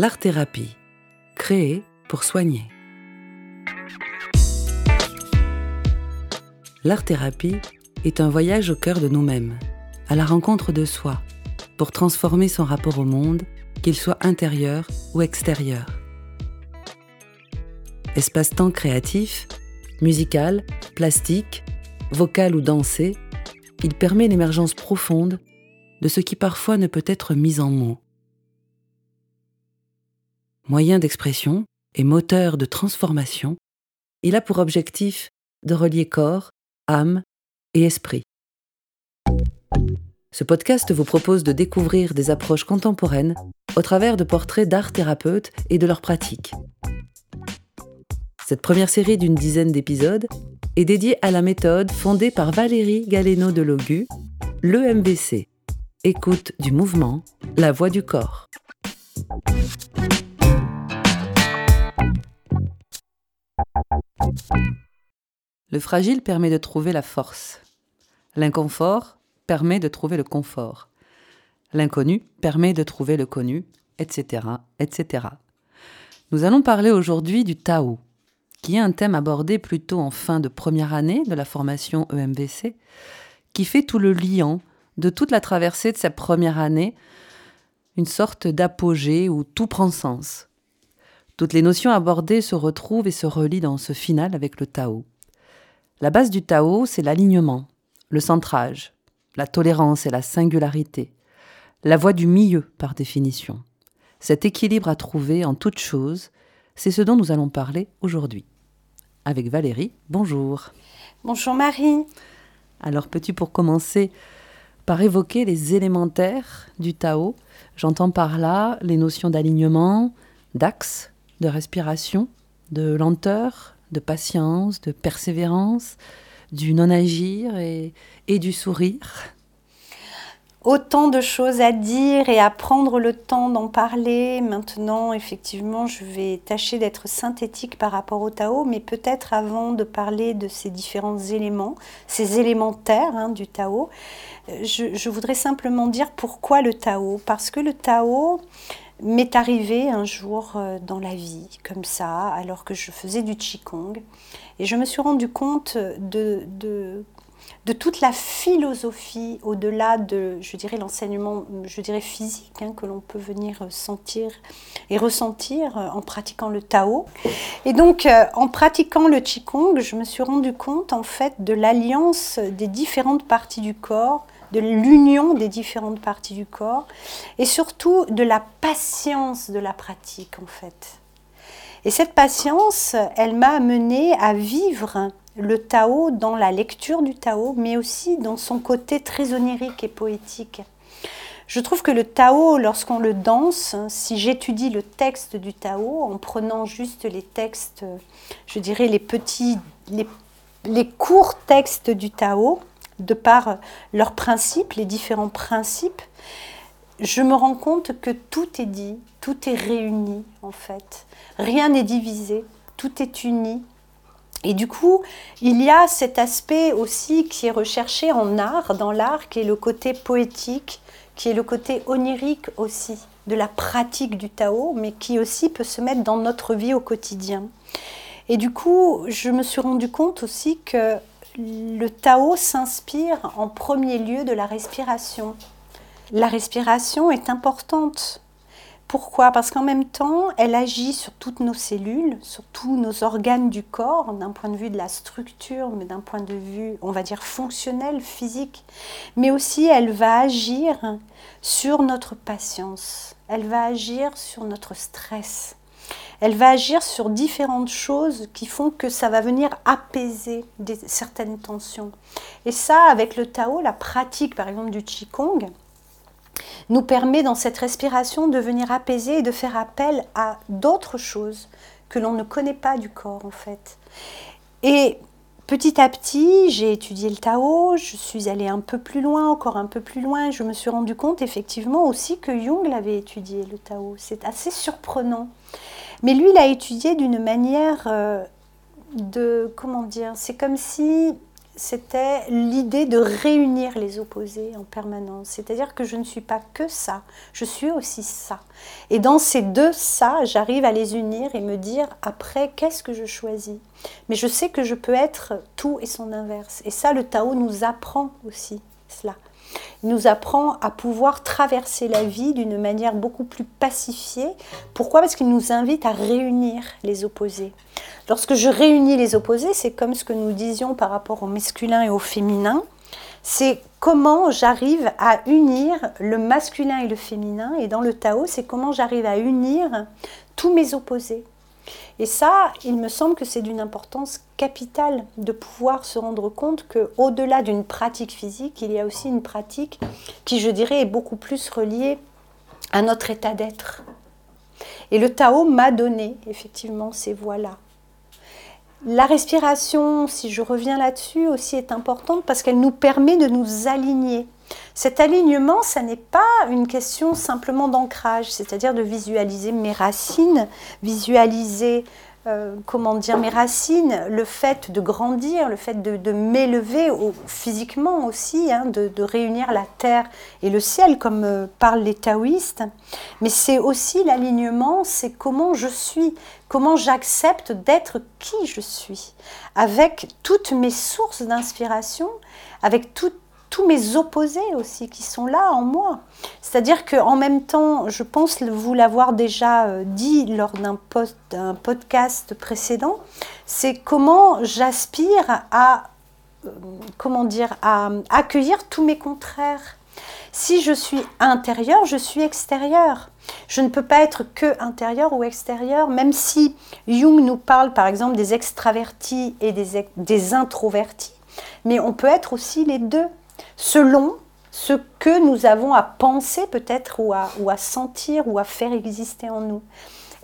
L'art-thérapie, créée pour soigner. L'art-thérapie est un voyage au cœur de nous-mêmes, à la rencontre de soi, pour transformer son rapport au monde, qu'il soit intérieur ou extérieur. Espace-temps créatif, musical, plastique, vocal ou dansé, il permet l'émergence profonde de ce qui parfois ne peut être mis en mots. Moyen d'expression et moteur de transformation, il a pour objectif de relier corps, âme et esprit. Ce podcast vous propose de découvrir des approches contemporaines au travers de portraits d'art thérapeutes et de leurs pratiques. Cette première série d'une dizaine d'épisodes est dédiée à la méthode fondée par Valérie Galeno de Logu, l'EMBC, écoute du mouvement, la voix du corps. Le fragile permet de trouver la force. L'inconfort permet de trouver le confort. L'inconnu permet de trouver le connu, etc., etc. Nous allons parler aujourd'hui du Tao, qui est un thème abordé plutôt en fin de première année de la formation EMBC, qui fait tout le liant de toute la traversée de cette première année, une sorte d'apogée où tout prend sens. Toutes les notions abordées se retrouvent et se relient dans ce final avec le Tao. La base du Tao, c'est l'alignement, le centrage, la tolérance et la singularité, la voie du milieu par définition. Cet équilibre à trouver en toute chose, c'est ce dont nous allons parler aujourd'hui. Avec Valérie, bonjour. Bonjour Marie. Alors peux-tu pour commencer par évoquer les élémentaires du Tao? J'entends par là les notions d'alignement, d'axe, de respiration, de lenteur, de patience, de persévérance, du non-agir et, du sourire autant de choses à dire et à prendre le temps d'en parler. Maintenant, effectivement, je vais tâcher d'être synthétique par rapport au Tao, mais peut-être avant de parler de ces différents éléments, ces élémentaires hein, du Tao, euh, je, voudrais simplement dire pourquoi le Tao. Parce que le Tao m'est arrivé un jour euh, dans la vie, comme ça, alors que je faisais du Qigong. Et je me suis rendu compte de, de toute la philosophie au-delà de, je dirais, l'enseignement, je dirais physique, hein, que l'on peut venir sentir et ressentir euh, en pratiquant le Tao. Et donc, euh, en pratiquant le Qigong, je me suis rendu compte, en fait, de l'alliance des différentes parties du corps, de l'union des différentes parties du corps, et surtout de la patience de la pratique, en fait. Et cette patience, elle m'a amené à vivre le Tao dans la lecture du Tao, mais aussi dans son côté très onirique et poétique. Je trouve que le Tao, lorsqu'on le danse, si j'étudie le texte du Tao en prenant juste les textes, je dirais les petits, les, les courts textes du Tao, de par leurs principes, les différents principes, je me rends compte que tout est dit, tout est réuni en fait. Rien n'est divisé, tout est uni, et du coup, il y a cet aspect aussi qui est recherché en art, dans l'art, qui est le côté poétique, qui est le côté onirique aussi de la pratique du Tao, mais qui aussi peut se mettre dans notre vie au quotidien. Et du coup, je me suis rendu compte aussi que le Tao s'inspire en premier lieu de la respiration. La respiration est importante pourquoi? Parce qu'en même temps, elle agit sur toutes nos cellules, sur tous nos organes du corps, d'un point de vue de la structure, mais d'un point de vue, on va dire, fonctionnel, physique. Mais aussi, elle va agir sur notre patience. Elle va agir sur notre stress. Elle va agir sur différentes choses qui font que ça va venir apaiser certaines tensions. Et ça, avec le Tao, la pratique par exemple du Qigong, nous permet dans cette respiration de venir apaiser et de faire appel à d'autres choses que l'on ne connaît pas du corps en fait. Et petit à petit, j'ai étudié le Tao, je suis allée un peu plus loin, encore un peu plus loin, je me suis rendu compte effectivement aussi que Jung l'avait étudié le Tao. C'est assez surprenant. Mais lui l'a étudié d'une manière euh, de comment dire, c'est comme si c'était l'idée de réunir les opposés en permanence. C'est-à-dire que je ne suis pas que ça, je suis aussi ça. Et dans ces deux ça, j'arrive à les unir et me dire après, qu'est-ce que je choisis? Mais je sais que je peux être tout et son inverse. Et ça, le Tao nous apprend aussi cela. Il nous apprend à pouvoir traverser la vie d'une manière beaucoup plus pacifiée. Pourquoi? Parce qu'il nous invite à réunir les opposés. Lorsque je réunis les opposés, c'est comme ce que nous disions par rapport au masculin et au féminin. C'est comment j'arrive à unir le masculin et le féminin. Et dans le Tao, c'est comment j'arrive à unir tous mes opposés. Et ça, il me semble que c'est d'une importance capitale de pouvoir se rendre compte que au-delà d'une pratique physique, il y a aussi une pratique qui, je dirais, est beaucoup plus reliée à notre état d'être. Et le Tao m'a donné effectivement ces voies-là. La respiration, si je reviens là-dessus, aussi est importante parce qu'elle nous permet de nous aligner cet alignement, ça n'est pas une question simplement d'ancrage, c'est-à-dire de visualiser mes racines, visualiser euh, comment dire, mes racines, le fait de grandir, le fait de, m'élever physiquement aussi, hein, de, réunir la terre et le ciel, comme euh, parlent les taoïstes. Mais c'est aussi l'alignement, c'est comment je suis, comment j'accepte d'être qui je suis, avec toutes mes sources d'inspiration, avec toutes tous mes opposés aussi qui sont là en moi. C'est-à-dire qu'en même temps, je pense vous l'avoir déjà euh, dit lors d'un podcast précédent, c'est comment j'aspire à euh, comment dire à accueillir tous mes contraires. Si je suis intérieur, je suis extérieur. Je ne peux pas être que intérieur ou extérieur, même si Jung nous parle par exemple des extravertis et des, des introvertis, mais on peut être aussi les deux selon ce que nous avons à penser peut-être ou à, ou à sentir ou à faire exister en nous.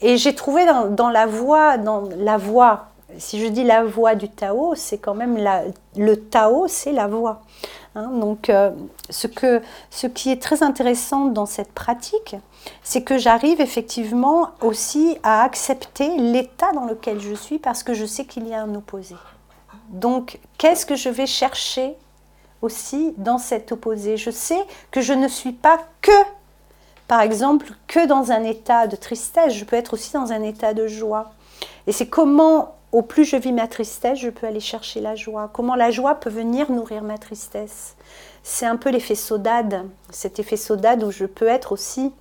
Et j'ai trouvé dans, la voie, dans la voie, si je dis la voie du Tao, c'est quand même la, le Tao, c'est la voie. Hein. donc, euh, ce, que, ce qui est très intéressant dans cette pratique, c'est que j'arrive effectivement aussi à accepter l'état dans lequel je suis parce que je sais qu'il y a un opposé. Donc, qu'est-ce que je vais chercher aussi dans cet opposé. Je sais que je ne suis pas que, par exemple, que dans un état de tristesse, je peux être aussi dans un état de joie. Et c'est comment, au plus je vis ma tristesse, je peux aller chercher la joie. Comment la joie peut venir nourrir ma tristesse. C'est un peu l'effet saudade, cet effet saudade où je peux être aussi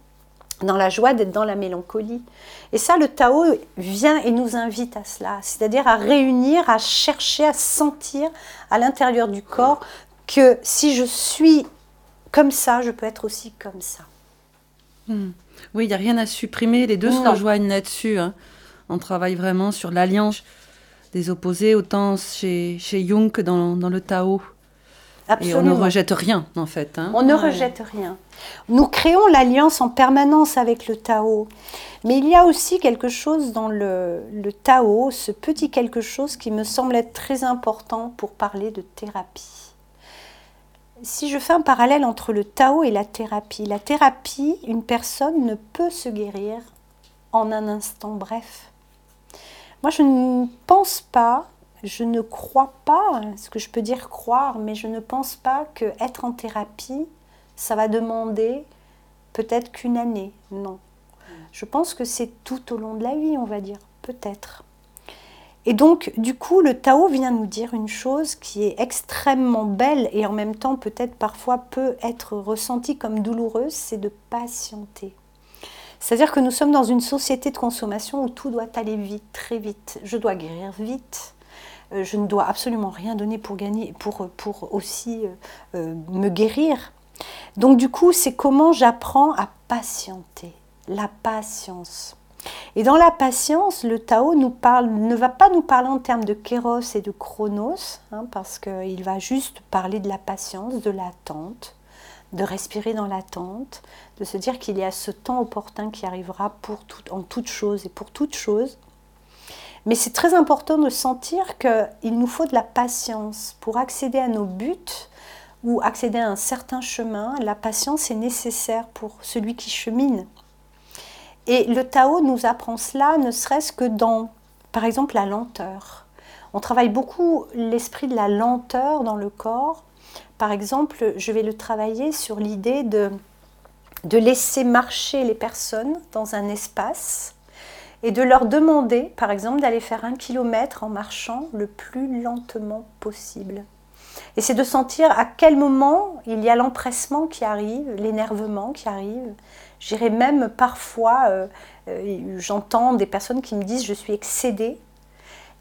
dans la joie d'être dans la mélancolie. Et ça, le Tao vient et nous invite à cela, c'est-à-dire à réunir, à chercher, à sentir à l'intérieur du corps que si je suis comme ça, je peux être aussi comme ça. Hmm. Oui, il n'y a rien à supprimer, les deux se rejoignent là-dessus. Hein. On travaille vraiment sur l'alliance des opposés, autant chez, chez Jung que dans, dans le Tao. Absolument. Et on ne rejette rien, en fait. Hein. On ne rejette rien. Nous créons l'alliance en permanence avec le Tao. Mais il y a aussi quelque chose dans le, le Tao, ce petit quelque chose qui me semble être très important pour parler de thérapie si je fais un parallèle entre le Tao et la thérapie, la thérapie, une personne ne peut se guérir en un instant bref. Moi, je ne pense pas, je ne crois pas, ce que je peux dire croire, mais je ne pense pas que être en thérapie, ça va demander peut-être qu'une année. Non. Je pense que c'est tout au long de la vie, on va dire, peut-être. Et donc, du coup, le Tao vient nous dire une chose qui est extrêmement belle et en même temps peut-être parfois peut être ressentie comme douloureuse, c'est de patienter. C'est-à-dire que nous sommes dans une société de consommation où tout doit aller vite, très vite. Je dois guérir vite. Euh, je ne dois absolument rien donner pour gagner, pour, pour aussi euh, euh, me guérir. Donc du coup, c'est comment j'apprends à patienter. La patience. Et dans la patience, le Tao ne va pas nous parler en termes de kéros et de chronos, hein, parce qu'il va juste parler de la patience, de l'attente, de respirer dans l'attente, de se dire qu'il y a ce temps opportun qui arrivera pour en toute chose et pour toute chose. Mais c'est très important de sentir qu'il nous faut de la patience pour accéder à nos buts ou accéder à un certain chemin. La patience est nécessaire pour celui qui chemine. Et le Tao nous apprend cela, ne serait-ce que dans, par exemple, la lenteur. On travaille beaucoup l'esprit de la lenteur dans le corps. Par exemple, je vais le travailler sur l'idée de, de laisser marcher les personnes dans un espace et de leur demander, par exemple, d'aller faire un kilomètre en marchant le plus lentement possible. Et c'est de sentir à quel moment il y a l'empressement qui arrive, l'énervement qui arrive. J'irai même parfois, euh, euh, j'entends des personnes qui me disent je suis excédée.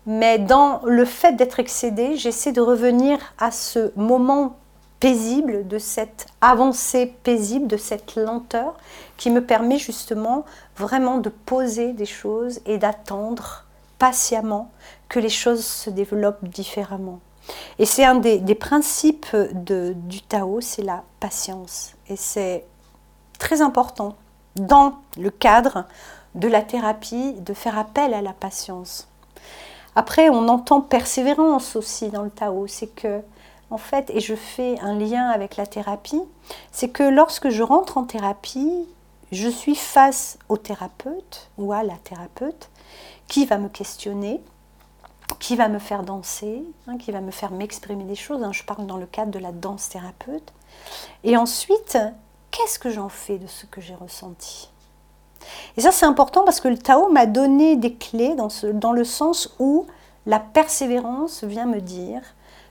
Mais dans le fait d'être excédée, j'essaie de revenir à ce moment paisible, de cette avancée paisible, de cette lenteur qui me permet justement vraiment de poser des choses et d'attendre patiemment que les choses se développent différemment. Et c'est un des, principes du Tao, c'est la patience. Et c'est très important dans le cadre de la thérapie de faire appel à la patience. Après, on entend persévérance aussi dans le Tao. C'est que en fait, et je fais un lien avec la thérapie, c'est que lorsque je rentre en thérapie, je suis face au thérapeute ou à la thérapeute qui va me questionner, qui va me faire danser, hein, qui va me faire m'exprimer des choses. Hein. je parle dans le cadre de la danse thérapeute. Et ensuite, qu'est-ce que j'en fais de ce que j'ai ressenti? Et ça, c'est important parce que le Tao m'a donné des clés dans, ce, dans le sens où la persévérance vient me dire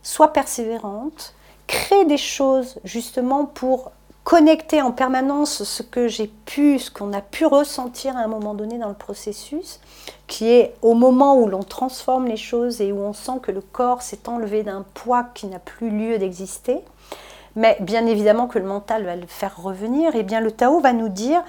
sois persévérante, crée des choses justement pour connecter en permanence ce que j'ai pu, ce qu'on a pu ressentir à un moment donné dans le processus, qui est au moment où l'on transforme les choses et où on sent que le corps s'est enlevé d'un poids qui n'a plus lieu d'exister. Mais bien évidemment que le mental va le faire revenir, et eh bien le Tao va nous dire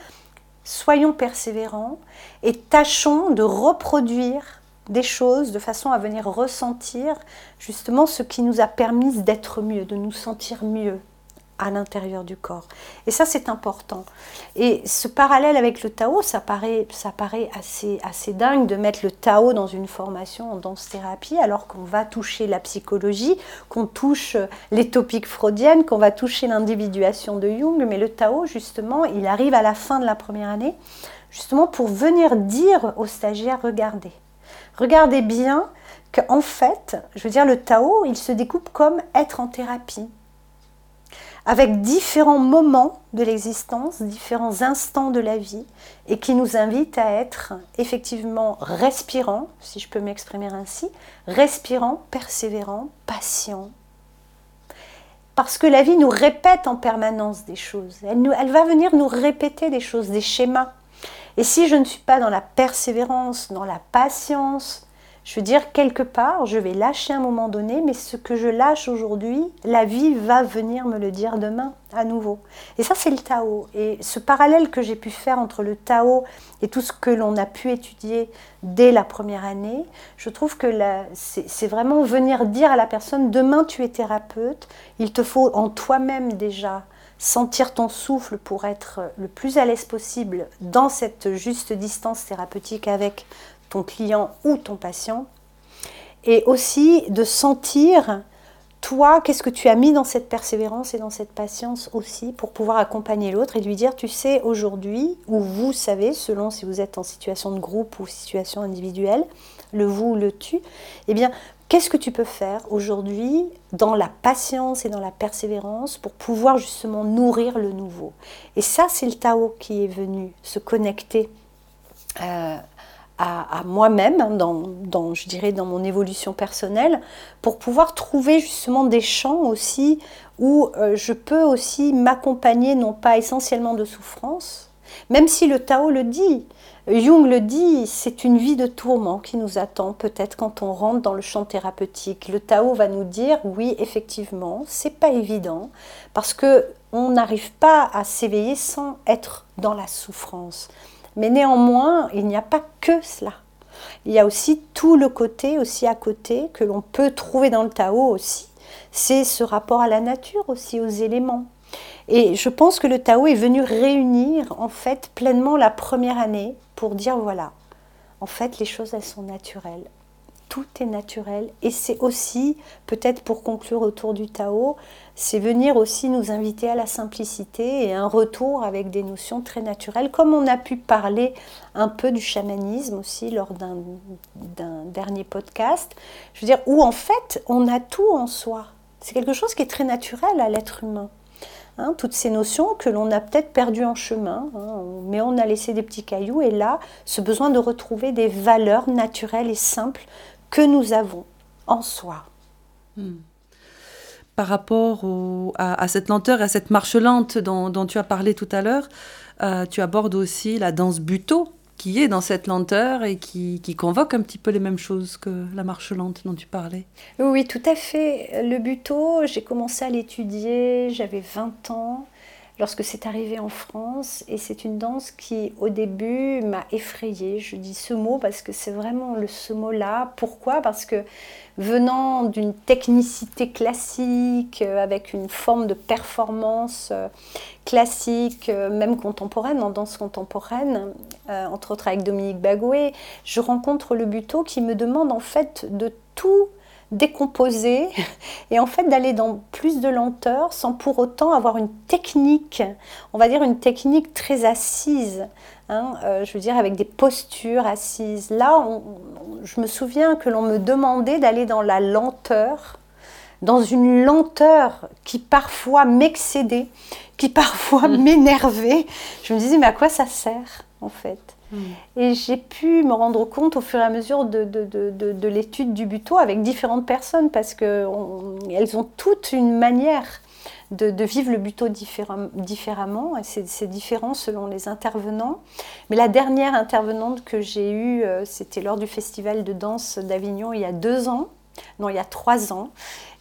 soyons persévérants et tâchons de reproduire des choses de façon à venir ressentir justement ce qui nous a permis d'être mieux, de nous sentir mieux à l'intérieur du corps. Et ça, c'est important. Et ce parallèle avec le Tao, ça paraît, ça assez, assez dingue de mettre le Tao dans une formation en danse-thérapie, alors qu'on va toucher la psychologie, qu'on touche les topiques freudiennes, qu'on va toucher l'individuation de Jung. Mais le Tao, justement, il arrive à la fin de la première année, justement pour venir dire aux stagiaires, regardez, Regardez bien qu'en fait, je veux dire, le Tao, il se découpe comme être en thérapie, avec différents moments de l'existence, différents instants de la vie, et qui nous invite à être effectivement respirant, si je peux m'exprimer ainsi, respirant, persévérant, patient. Parce que la vie nous répète en permanence des choses. Elle, elle va venir nous répéter des choses, des schémas. Et si je ne suis pas dans la persévérance, dans la patience, je veux dire, quelque part, je vais lâcher à un moment donné, mais ce que je lâche aujourd'hui, la vie va venir me le dire demain à nouveau. Et ça, c'est le Tao. Et ce parallèle que j'ai pu faire entre le Tao et tout ce que l'on a pu étudier dès la première année, je trouve que c'est vraiment venir dire à la personne, demain tu es thérapeute, il te faut en toi-même déjà sentir ton souffle pour être le plus à l'aise possible dans cette juste distance thérapeutique avec ton client ou ton patient. Et aussi de sentir, toi, qu'est-ce que tu as mis dans cette persévérance et dans cette patience aussi pour pouvoir accompagner l'autre et lui dire, tu sais, aujourd'hui, ou vous savez, selon si vous êtes en situation de groupe ou situation individuelle, le vous ou le tu, eh bien, Qu'est-ce que tu peux faire aujourd'hui dans la patience et dans la persévérance pour pouvoir justement nourrir le nouveau? Et ça, c'est le Tao qui est venu se connecter euh, à, moi-même, hein, dans, je dirais, dans mon évolution personnelle, pour pouvoir trouver justement des champs aussi où euh, je peux aussi m'accompagner, non pas essentiellement de souffrance, même si le Tao le dit, Jung le dit, c'est une vie de tourment qui nous attend peut-être quand on rentre dans le champ thérapeutique. Le Tao va nous dire oui, effectivement, c'est pas évident parce que on n'arrive pas à s'éveiller sans être dans la souffrance. Mais néanmoins, il n'y a pas que cela. Il y a aussi tout le côté aussi à côté que l'on peut trouver dans le Tao aussi. C'est ce rapport à la nature aussi, aux éléments. Et je pense que le Tao est venu réunir en fait pleinement la première année pour dire voilà, en fait les choses elles sont naturelles. Tout est naturel. Et c'est aussi, peut-être pour conclure autour du Tao, c'est venir aussi nous inviter à la simplicité et un retour avec des notions très naturelles, comme on a pu parler un peu du chamanisme aussi lors d'un dernier podcast. Je veux dire, où en fait, on a tout en soi. C'est quelque chose qui est très naturel à l'être humain. Hein, toutes ces notions que l'on a peut-être perdues en chemin, hein, mais on a laissé des petits cailloux, et là, ce besoin de retrouver des valeurs naturelles et simples que nous avons en soi. Hmm. Par rapport à, cette lenteur, à cette marche lente dont, tu as parlé tout à l'heure, euh, tu abordes aussi la danse buto qui est dans cette lenteur et qui, qui, convoque un petit peu les mêmes choses que la marche lente dont tu parlais. Oui, tout à fait. Le buto, j'ai commencé à l'étudier, j'avais 20 ans lorsque c'est arrivé en France. Et c'est une danse qui, au début, m'a effrayée. Je dis ce mot parce que c'est vraiment le, ce mot-là. Pourquoi? Parce que venant d'une technicité classique, euh, avec une forme de performance euh, classique, euh, même contemporaine, en danse contemporaine, entre autres avec Dominique Bagoué, je rencontre le buto qui me demande en fait de tout décomposer et en fait d'aller dans plus de lenteur sans pour autant avoir une technique, on va dire une technique très assise, hein, euh, je veux dire avec des postures assises. Là, je me souviens que l'on me demandait d'aller dans la lenteur, dans une lenteur qui parfois m'excédait, qui parfois mmh. m'énervait. Je me disais, mais à quoi ça sert en fait? Mm. Et j'ai pu me rendre compte au fur et à mesure de, de, de, de l'étude du buto avec différentes personnes parce qu'elles ont toutes une manière de, vivre le buto différemment. Et c'est différent selon les intervenants. Mais la dernière intervenante que j'ai eue, euh, c'était lors du festival de danse d'Avignon il y a deux ans. Non, il y a trois ans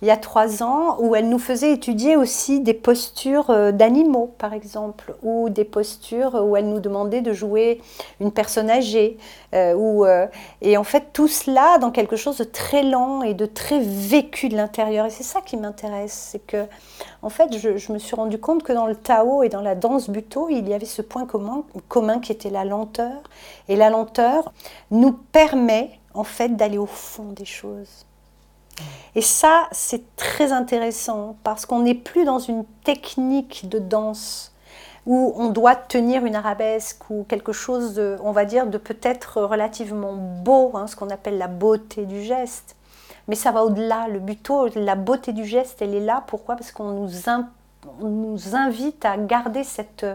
il y a trois ans, où elle nous faisait étudier aussi des postures euh, d'animaux, par exemple, ou des postures où elle nous demandait de jouer une personne âgée. Euh, euh, et en fait, tout cela dans quelque chose de très lent et de très vécu de l'intérieur. Et c'est ça qui m'intéresse. C'est que, en fait, je, me suis rendu compte que dans le Tao et dans la danse buto, il y avait ce point commun, commun qui était la lenteur. Et la lenteur nous permet, en fait, d'aller au fond des choses. Et ça, c'est très intéressant parce qu'on n'est plus dans une technique de danse où on doit tenir une arabesque ou quelque chose, de, on va dire, de peut-être relativement beau, hein, ce qu'on appelle la beauté du geste. Mais ça va au-delà. Le buto, la beauté du geste, elle est là. Pourquoi? Parce qu'on nous, invite à garder cette,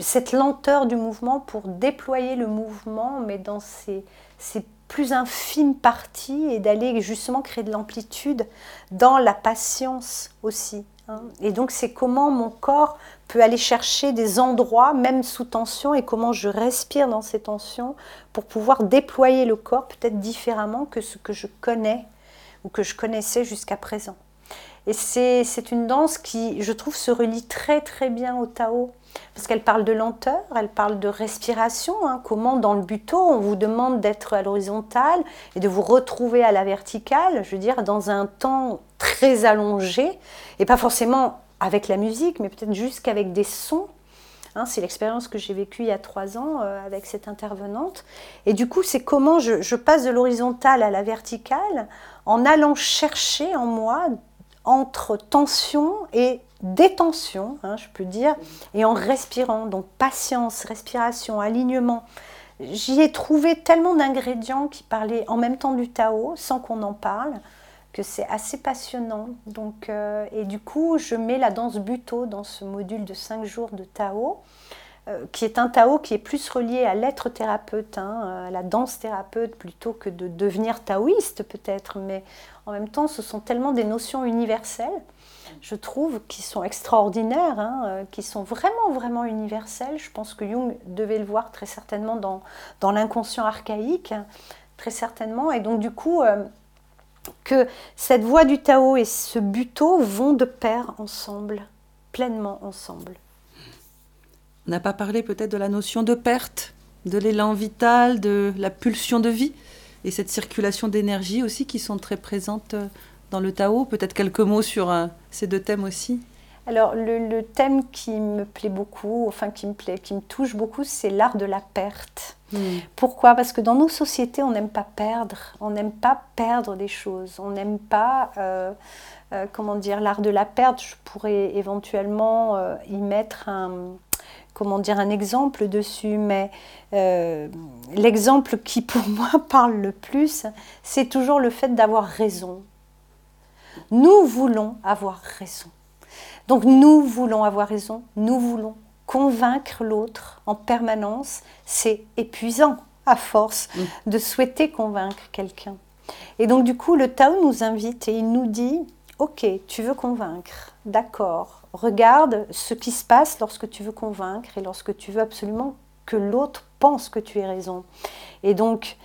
cette lenteur du mouvement pour déployer le mouvement, mais dans ces, ces plus infime partie et d'aller justement créer de l'amplitude dans la patience aussi. Hein. Et donc c'est comment mon corps peut aller chercher des endroits, même sous tension, et comment je respire dans ces tensions pour pouvoir déployer le corps peut-être différemment que ce que je connais ou que je connaissais jusqu'à présent. Et c'est une danse qui, je trouve, se relie très très bien au Tao parce qu'elle parle de lenteur, elle parle de respiration, hein. comment dans le buto on vous demande d'être à l'horizontale et de vous retrouver à la verticale, je veux dire dans un temps très allongé, et pas forcément avec la musique, mais peut-être juste qu'avec des sons. Hein. c'est l'expérience que j'ai vécue il y a trois ans euh, avec cette intervenante. Et du coup, c'est comment je, je passe de l'horizontale à la verticale en allant chercher en moi entre tension et détention, hein, je peux dire, et en respirant. Donc patience, respiration, alignement. J'y ai trouvé tellement d'ingrédients qui parlaient en même temps du Tao, sans qu'on en parle, que c'est assez passionnant. Donc, euh, et du coup, je mets la danse buto dans ce module de 5 jours de Tao. Euh, qui est un Tao qui est plus relié à l'être thérapeute, hein, à la danse thérapeute, plutôt que de devenir taoïste peut-être, mais en même temps, ce sont tellement des notions universelles je trouve, qui sont extraordinaires, hein, euh, qui sont vraiment, vraiment universels. Je pense que Jung devait le voir très certainement dans, l'inconscient archaïque, très certainement. Et donc, du coup, euh, que cette voie du Tao et ce buto vont de pair ensemble, pleinement ensemble. On n'a pas parlé peut-être de la notion de perte, de l'élan vital, de la pulsion de vie et cette circulation d'énergie aussi qui sont très présentes euh, dans le Tao Peut-être quelques mots sur euh, ces deux thèmes aussi Alors le, thème qui me plaît beaucoup, enfin qui me plaît, qui me touche beaucoup, c'est l'art de la perte. Hmm. Pourquoi? Parce que dans nos sociétés, on n'aime pas perdre, on n'aime pas perdre des choses, on n'aime pas, euh, euh, comment dire, l'art de la perte. Je pourrais éventuellement y mettre un, comment dire, un exemple dessus, mais l'exemple qui pour moi parle le plus, c'est toujours le fait d'avoir raison. Nous voulons avoir raison. Donc nous voulons avoir raison, nous voulons convaincre l'autre en permanence. C'est épuisant à force mm. de souhaiter convaincre quelqu'un. Et donc du coup, le Tao nous invite et il nous dit, ok, tu veux convaincre, d'accord, regarde ce qui se passe lorsque tu veux convaincre et lorsque tu veux absolument que l'autre pense que tu as raison. Et donc,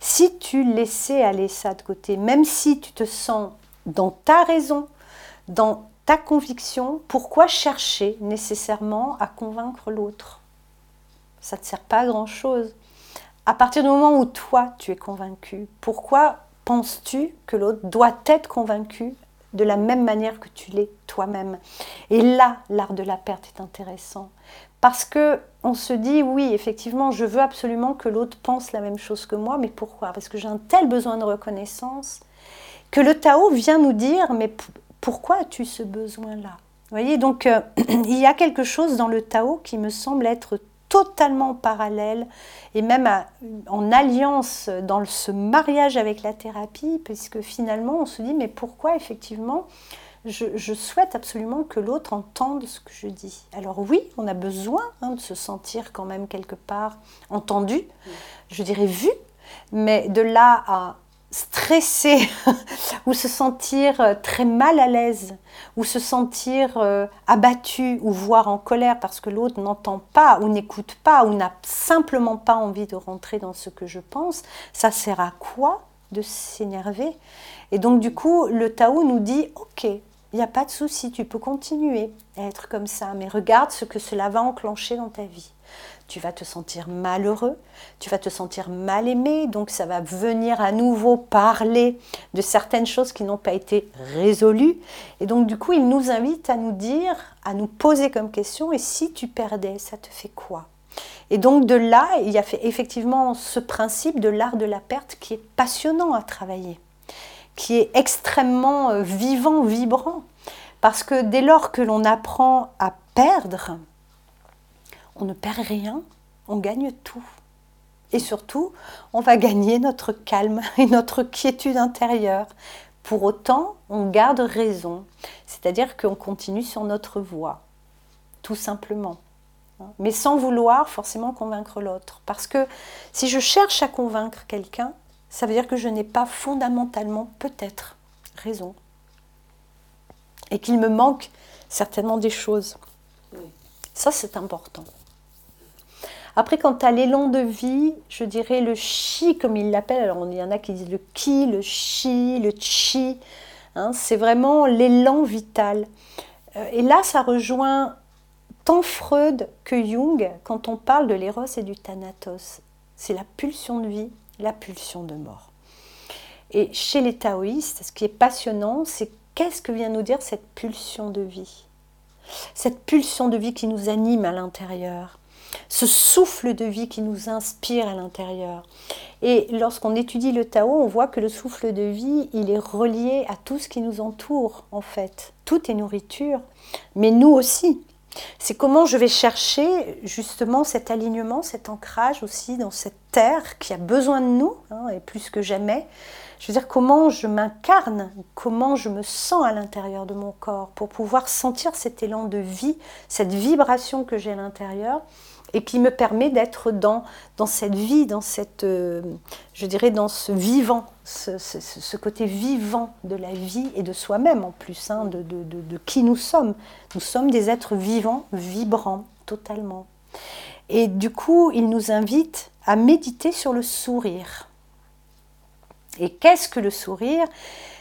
si tu laissais aller ça de côté, même si tu te sens dans ta raison, dans ta conviction, pourquoi chercher nécessairement à convaincre l'autre? Ça ne te sert pas à grand-chose. À partir du moment où toi, tu es convaincu, pourquoi penses-tu que l'autre doit être convaincu de la même manière que tu l'es toi-même. Et là, l'art de la perte est intéressant. Parce que on se dit, oui, effectivement, je veux absolument que l'autre pense la même chose que moi, mais pourquoi? Parce que j'ai un tel besoin de reconnaissance que le Tao vient nous dire, mais pourquoi as-tu ce besoin-là? Vous voyez, donc euh, il y a quelque chose dans le Tao qui me semble être totalement parallèle et même en alliance dans ce mariage avec la thérapie, puisque finalement on se dit mais pourquoi effectivement je, souhaite absolument que l'autre entende ce que je dis. Alors oui, on a besoin hein, de se sentir quand même quelque part entendu, je dirais vu, mais de là à stresser ou se sentir euh, très mal à l'aise ou se sentir euh, abattu ou voire en colère parce que l'autre n'entend pas ou n'écoute pas ou n'a simplement pas envie de rentrer dans ce que je pense, ça sert à quoi de s'énerver? Et donc du coup, le Tao nous dit, ok, il n'y a pas de souci, tu peux continuer à être comme ça, mais regarde ce que cela va enclencher dans ta vie tu vas te sentir malheureux, tu vas te sentir mal aimé, donc ça va venir à nouveau parler de certaines choses qui n'ont pas été résolues. Et donc du coup, il nous invite à nous dire, à nous poser comme question, et si tu perdais, ça te fait quoi? Et donc de là, il y a fait effectivement ce principe de l'art de la perte qui est passionnant à travailler, qui est extrêmement euh, vivant, vibrant. Parce que dès lors que l'on apprend à perdre, on ne perd rien, on gagne tout. Et surtout, on va gagner notre calme et notre quiétude intérieure. Pour autant, on garde raison, c'est-à-dire qu'on continue sur notre voie, tout simplement. Mais sans vouloir forcément convaincre l'autre. Parce que si je cherche à convaincre quelqu'un, ça veut dire que je n'ai pas fondamentalement peut-être raison. Et qu'il me manque certainement des choses. Ça, c'est important. Après, quand tu as l'élan de vie, je dirais le chi, comme il l'appelle, alors il y en a qui disent le ki, le chi, le chi, hein, c'est vraiment l'élan vital. Euh, et là, ça rejoint tant Freud que Jung quand on parle de l'éros et du thanatos. C'est la pulsion de vie, la pulsion de mort. Et chez les taoïstes, ce qui est passionnant, c'est qu'est-ce que vient nous dire cette pulsion de vie? Cette pulsion de vie qui nous anime à l'intérieur, ce souffle de vie qui nous inspire à l'intérieur. Et lorsqu'on étudie le Tao, on voit que le souffle de vie, il est relié à tout ce qui nous entoure, en fait. Tout est nourriture, mais nous aussi. C'est comment je vais chercher justement cet alignement, cet ancrage aussi dans cette terre qui a besoin de nous, hein, et plus que jamais. Je veux dire, comment je m'incarne, comment je me sens à l'intérieur de mon corps pour pouvoir sentir cet élan de vie, cette vibration que j'ai à l'intérieur et qui me permet d'être dans, dans cette vie, dans cette, euh, je dirais, dans ce vivant, ce, côté vivant de la vie et de soi-même en plus, hein, de, de, de, qui nous sommes. Nous sommes des êtres vivants, vibrants, totalement. Et du coup, il nous invite à méditer sur le sourire. Et qu'est-ce que le sourire?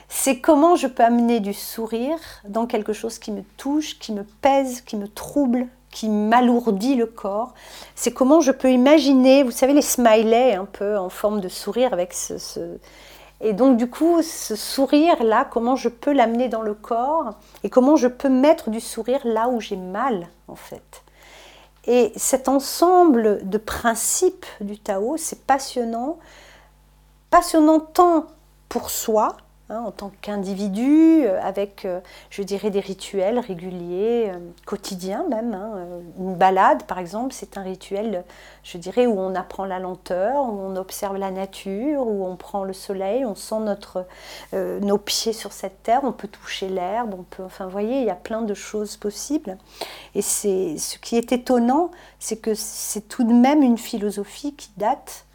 C'est comment je peux amener du sourire dans quelque chose qui me touche, qui me pèse, qui me trouble, qui m'alourdit le corps. C'est comment je peux imaginer, vous savez, les smileys un peu en forme de sourire avec ce, Et donc du coup, ce sourire-là, comment je peux l'amener dans le corps et comment je peux mettre du sourire là où j'ai mal en fait. Et cet ensemble de principes du Tao, c'est passionnant. Passionnant tant pour soi, Hein, en tant qu'individu, euh, avec, euh, je dirais, des rituels réguliers, euh, quotidiens même. Hein, une balade, par exemple, c'est un rituel, je dirais, où on apprend la lenteur, où on observe la nature, où on prend le soleil, on sent notre, nos pieds sur cette terre, on peut toucher l'herbe, on peut, enfin, vous voyez, il y a plein de choses possibles. Et c'est ce qui est étonnant, c'est que c'est tout de même une philosophie qui date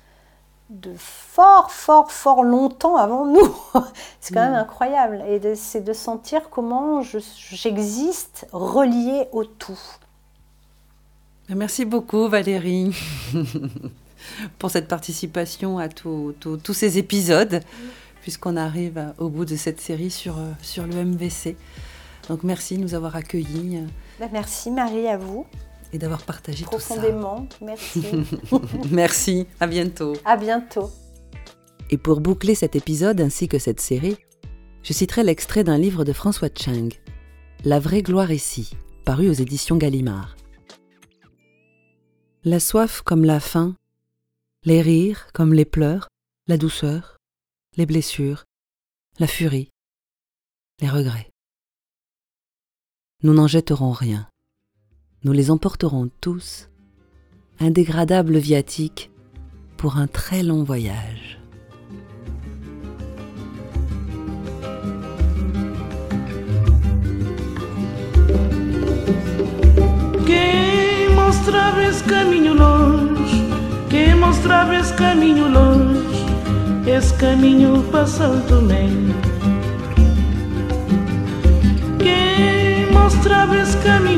de fort, fort, fort longtemps avant nous. c'est quand même mm. incroyable. Et c'est de sentir comment j'existe relié au tout. Merci beaucoup Valérie pour cette participation à tous ces épisodes, puisqu'on arrive au bout de cette série sur, sur le MVC. Donc merci de nous avoir accueillis. Ben, merci Marie, à vous et d'avoir partagé tout ça. Profondément, merci. merci, à bientôt. À bientôt. Et pour boucler cet épisode ainsi que cette série, je citerai l'extrait d'un livre de François Chang, La vraie gloire ici, paru aux éditions Gallimard. La soif comme la faim, les rires comme les pleurs, la douceur, les blessures, la furie, les regrets. Nous n'en jetterons rien nous les emporterons tous, indégradables viatiques, pour un très long voyage. Quem mostrava esse caminho longe, quem mostrava esse caminho longe, esse caminho Santo Tomé. Quem mostrava esse caminho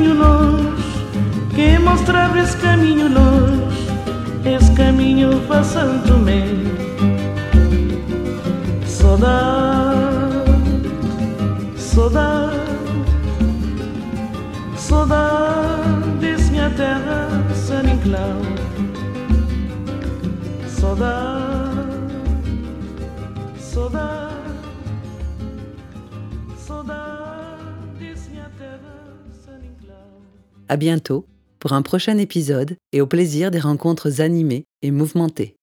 esse caminho longe, esse caminho para Santo Tomé. Saudade, saudade, saudade desse minha terra, San Inclau. Saudade, saudade. À bientôt pour un prochain épisode et au plaisir des rencontres animées et mouvementées.